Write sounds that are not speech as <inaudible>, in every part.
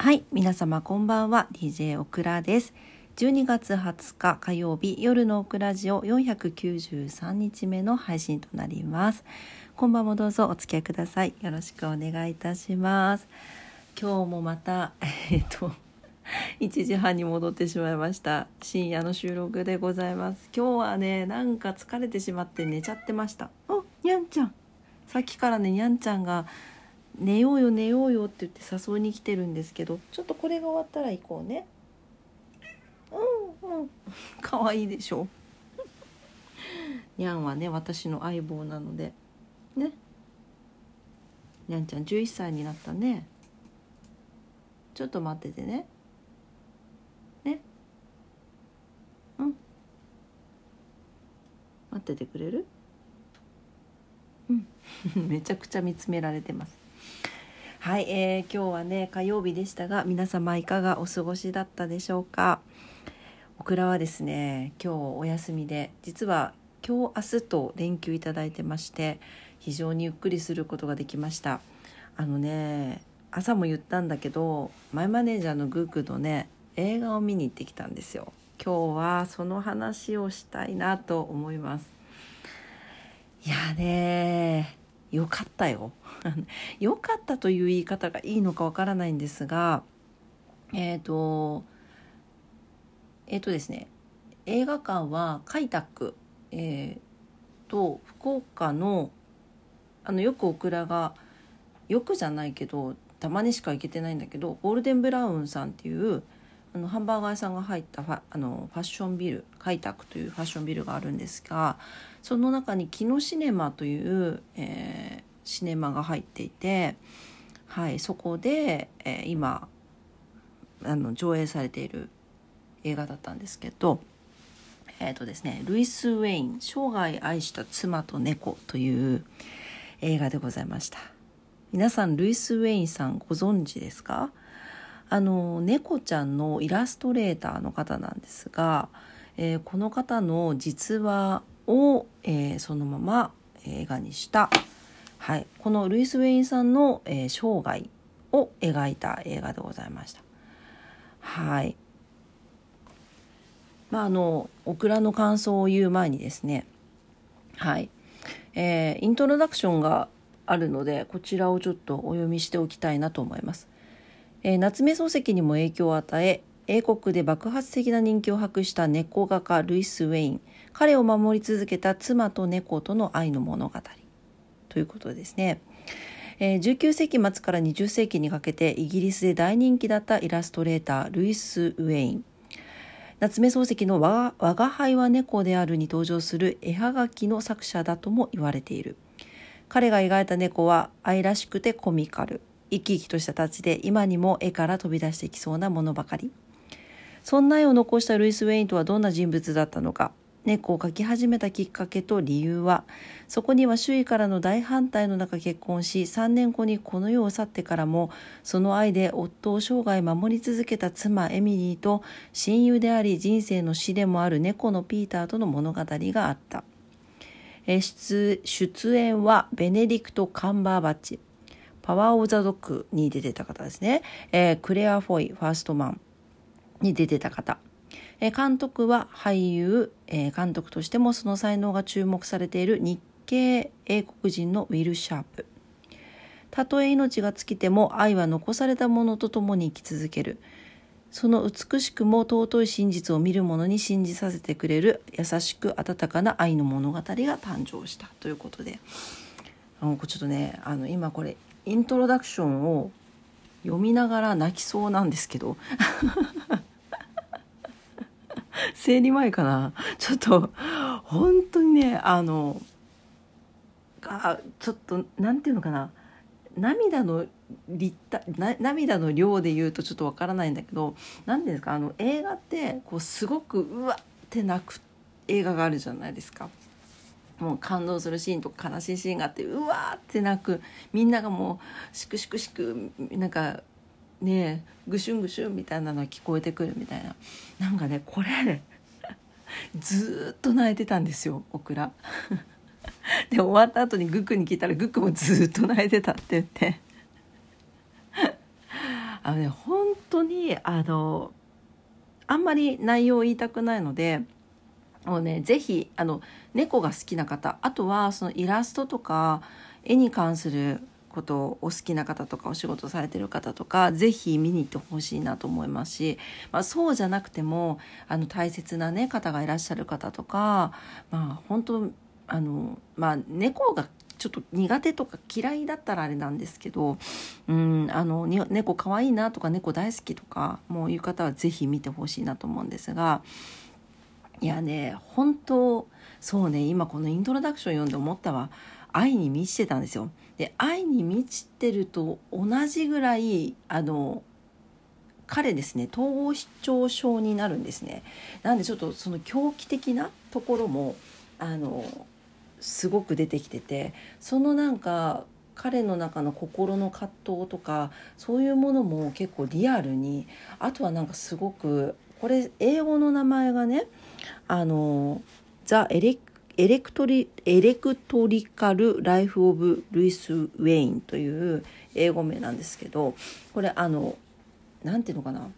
はい、皆様こんばんは、DJ オクラです。12月20日火曜日夜のオクラジオ493日目の配信となります。今晩もどうぞお付き合いください。よろしくお願いいたします。今日もまた、<laughs> えっと、1時半に戻ってしまいました。深夜の収録でございます。今日はね、なんか疲れてしまって寝ちゃってました。お、にゃんちゃん。さっきからね、にゃんちゃんが、寝ようよ寝ようよって言って誘いに来てるんですけどちょっとこれが終わったら行こうね。うんうん可愛いいでしょ。にゃんはね私の相棒なので。ね。にゃんちゃん11歳になったね。ちょっと待っててね。ね。うん。待っててくれる？うん。<laughs> めちゃくちゃ見つめられてます。はい、えー、今日はね火曜日でしたが皆様いかがお過ごしだったでしょうか？オクラはですね今日お休みで実は今日明日と連休いただいてまして非常にゆっくりすることができました。あのね朝も言ったんだけどマイマネージャーのグークのね映画を見に行ってきたんですよ。今日はその話をしたいなと思います。いやねよかったよ。<laughs> よかったという言い方がいいのかわからないんですがえっ、ー、とえっ、ー、とですね映画館は開拓、えー、と福岡のあのよくオクラがよくじゃないけどたまにしか行けてないんだけどゴールデンブラウンさんっていうあのハンバーガー屋さんが入ったファあのファッションビル開拓というファッションビルがあるんですがその中にキノシネマという、えー、シネマが入っていて、はい、そこで、えー、今あの上映されている映画だったんですけど、えーとですね、ルイス・ウェイン「生涯愛した妻と猫」という映画でございました。皆さんルイス・ウェインさんご存知ですか？あの猫ちゃんのイラストレーターの方なんですが、えー、この方の実話を、えー、そのまま映画にしたはい、このルイス・ウェインさんの、えー、生涯を描いた映画でございました。はいまああのオクラの感想を言う前にですねはいえー、イントロダクションがあるのでこちらをちょっとお読みしておきたいなと思います。えー、夏目漱石にも影響を与え英国で爆発的な人気を博した猫画家ルイス・ウェイン。彼を守り続けた妻と猫との愛の物語。ということですね。えー、19世紀末から20世紀にかけてイギリスで大人気だったイラストレータールイス・ウェイン。夏目漱石の我「我が輩は猫である」に登場する絵はがきの作者だとも言われている。彼が描いた猫は愛らしくてコミカル。生き生きとしたタッチで今にも絵から飛び出してきそうなものばかり。そんな絵を残したルイス・ウェインとはどんな人物だったのか。猫を描き始めたきっかけと理由はそこには周囲からの大反対の中結婚し3年後にこの世を去ってからもその愛で夫を生涯守り続けた妻エミリーと親友であり人生の死でもある猫のピーターとの物語があった。出出演はベネディクト・カンバーバッチ。パワー・オブ・ザ・ドッグに出てた方ですね、えー、クレア・フォイファーストマンに出てた方え監督は俳優え、監督としてもその才能が注目されている日系英国人のウィル・シャープ。たとえ命が尽きても愛は残されたものと共に生き続ける。その美しくも尊い真実を見る者に信じさせてくれる優しく温かな愛の物語が誕生したということであのちょっとねあの今これイントロダクションを読みながら泣きそうなんですけど。<laughs> 生理前かな？ちょっと本当にねあのあちょっと何て言うのかな？涙の立体涙の量で言うとちょっとわからないんだけど何ですか？あの映画ってこうすごくうわって泣く映画があるじゃないですか。もう感動するシーンとか悲しいシーンがあってうわーって泣く。みんながもうしくしくしくなんかねぐしゅんぐしゅんみたいなのが聞こえてくるみたいな。なんかねこれ <laughs> ずっと泣いてたんですよオクラ。<laughs> で終わった後にグックに聞いたらグックもずっと泣いてたって言って。<laughs> あのね本当にあのあんまり内容を言いたくないのでもうね是非あの猫が好きな方あとはそのイラストとか絵に関することをお好きな方とかお仕事されてる方とか是非見に行ってほしいなと思いますし、まあ、そうじゃなくてもあの大切な、ね、方がいらっしゃる方とか、まあ、本当あの、まあ、猫がちょっと苦手とか嫌いだったらあれなんですけどうんあの猫かわいいなとか猫大好きとかもういう方は是非見てほしいなと思うんですがいやね本当そうね今このイントロダクション読んで思ったわ愛に満ちてたんですよ。で愛に満ちてると同じぐらいあの彼ですね統合失調症になるんですね。なんでちょっとその狂気的なところもあのすごく出てきててそのなんか彼の中の心の葛藤とかそういうものも結構リアルにあとはなんかすごくこれ英語の名前がねあの「ザ・エレエレクトリエレクトリカル・ライフ・オブ・ルイス・ウェインという英語名なんですけどこれあの何ていうのかな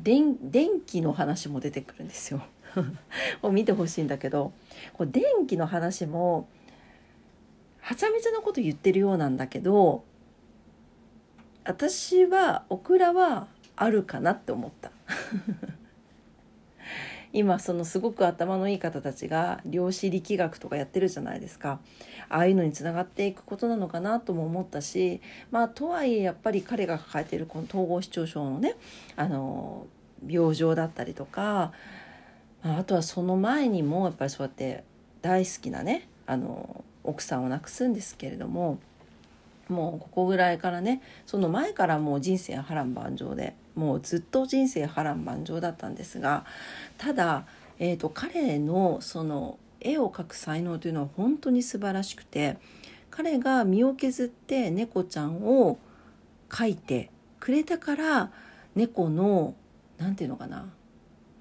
電気の話も出てくるんですよ。<laughs> を見てほしいんだけどこう電気の話もはちゃめちゃなこと言ってるようなんだけど私はオクラはあるかなって思った <laughs> 今そのすごく頭のいい方たちが量子力学とかやってるじゃないですか。ああいうのにつながっていくことなのかなとも思ったしまあとはいえやっぱり彼が抱えているこの統合失調症のねあの病状だったりとかあとはその前にもやっぱりそうやって大好きなねあの奥さんを亡くすんですけれどももうここぐらいからねその前からもう人生波乱万丈でもうずっと人生波乱万丈だったんですがただ、えーと、彼のその絵を描く才能というのは本当に素晴らしくて彼が身を削って猫ちゃんを描いてくれたから猫の何て言うのかな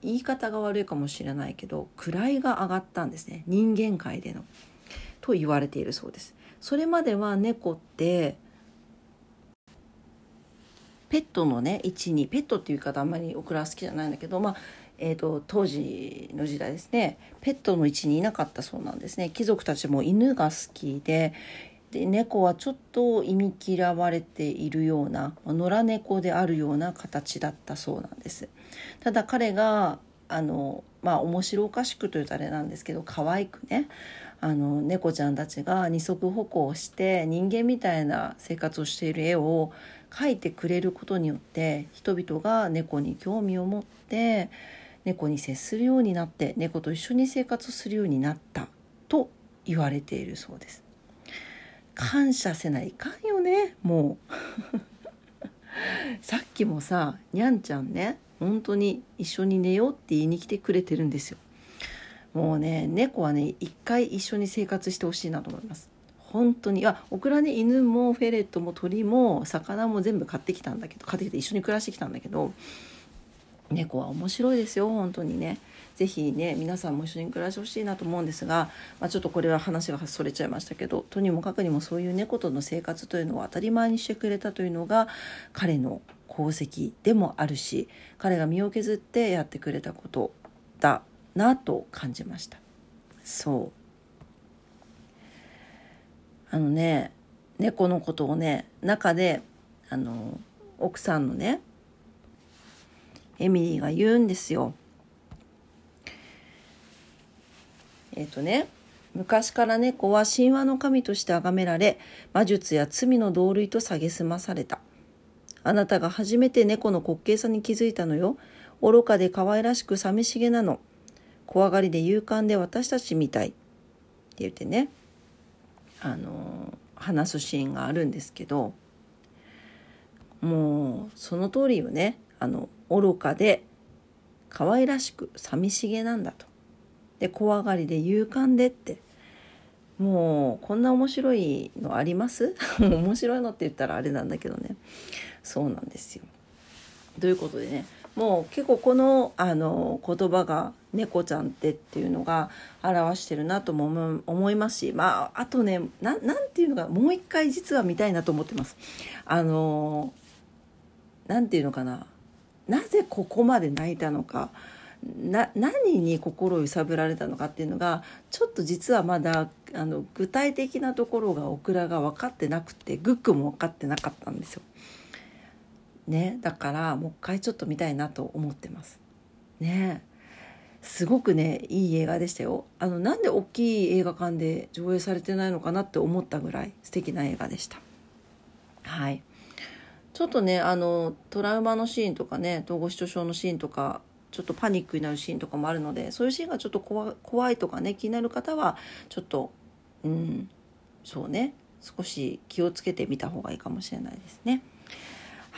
言い方が悪いかもしれないけど位が上がったんですね。人間界での。と言われているそうです。それまでは猫ってペットのね位置にペットっていう言い方あんまりオクラ好きじゃないんだけどまあえーと、当時の時代ですねペットの位置にいなかったそうなんですね。貴族たちも犬が好きでで猫はちょっと忌み嫌われているような野良猫であるような形だったそうなんです。ただ彼があのまあ面白おかしくというとあれなんですけど可愛くねあの猫ちゃんたちが二足歩行をして人間みたいな生活をしている絵を描いてくれることによって人々が猫に興味を持って猫に接するようになって猫と一緒に生活するようになったと言われているそうです。感謝せないかんよねもう <laughs> さっきもさにゃんちゃんね本当に一緒に寝ようって言いに来てくれてるんですよもうね猫はね一回一緒に生活してほしいなと思います。本当に。あオクラね犬もフェレットも鳥も魚も全部買ってきたんだけど買ってきて一緒に暮らしてきたんだけど猫は面白いですよ本当にね。是非ね皆さんも一緒に暮らしてほしいなと思うんですが、まあ、ちょっとこれは話がそれちゃいましたけどとにもかくにもそういう猫との生活というのを当たり前にしてくれたというのが彼の功績でもあるし彼が身を削ってやってくれたことだなと感じましたそうあのね猫のことをね中であの奥さんのねエミリーが言うんですよ。えっ、ー、とね昔から猫は神話の神として崇められ魔術や罪の同類と蔑まされた。あなたが初めて猫の滑稽さに気づいたのよ。愚かで可愛らしく寂しげなの。怖がりで勇敢で私たちみたい。って言ってね、あの話すシーンがあるんですけど、もうその通りよね。あの愚かで可愛らしく寂しげなんだと。で怖がりで勇敢でってもうこんな面白いのあります？<laughs> 面白いのって言ったらあれなんだけどねそうなんですよ。ということでねもう結構このあの言葉が「猫ちゃんって」っていうのが表してるなとも思いますしまああとねなんていうのかもう一回実は見たいなと思ってます。あの何て言うのかななぜここまで泣いたのかな何に心を揺さぶられたのかっていうのがちょっと実はまだあの具体的なところがオクラが分かってなくてグックも分かってなかったんですよ。ね、だからもう一回ちょっと見たいなと思ってます。ねすごくねいい映画でしたよあのなんで大きい映画館で上映されてないのかなって思ったぐらい素敵な映画でしたはいちょっとねあのトラウマのシーンとかね統合失調症のシーンとかちょっとパニックになるシーンとかもあるのでそういうシーンがちょっと怖怖いとかね気になる方はちょっとうんそうね少し気をつけてみた方がいいかもしれないですね。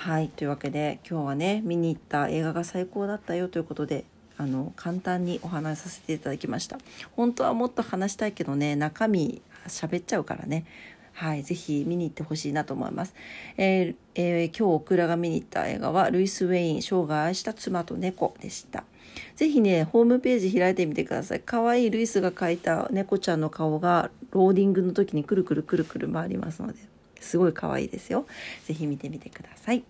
はいというわけで今日はね見に行った映画が最高だったよということであの簡単にお話しさせていただきました本当はもっと話したいけどね中身喋っちゃうからねはい、ぜひ見に行ってほしいなと思います。えーえー、今日オクラが見に行った映画はルイス・ウェイン生涯愛した妻と猫でした。ぜひね、ホームページ開いてみてください。可愛いルイスが描いた猫ちゃんの顔がローディングの時にくるくるくるくる回りますので、すごい可愛いですよ。ぜひ見てみてください。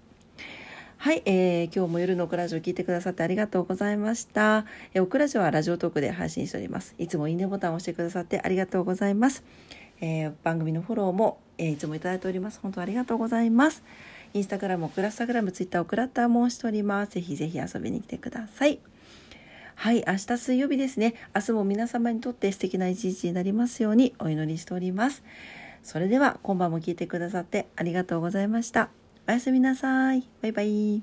はい、えー、今日も夜のオクラジオ聞いてくださってありがとうございました。えー、オクラジオはラジオトークで配信しております。いつもいいねボタンを押してくださってありがとうございます。えー、番組のフォローも、えいつもいただいております。本当ありがとうございます。インスタグラム、オクラスタグラム、ツイッター、オクラッターもしております。ぜひぜひ遊びに来てください。はい、明日水曜日ですね。明日も皆様にとって素敵な一日になりますようにお祈りしております。それでは今晩も聞いてくださってありがとうございました。おやすみなさい。バイバイ。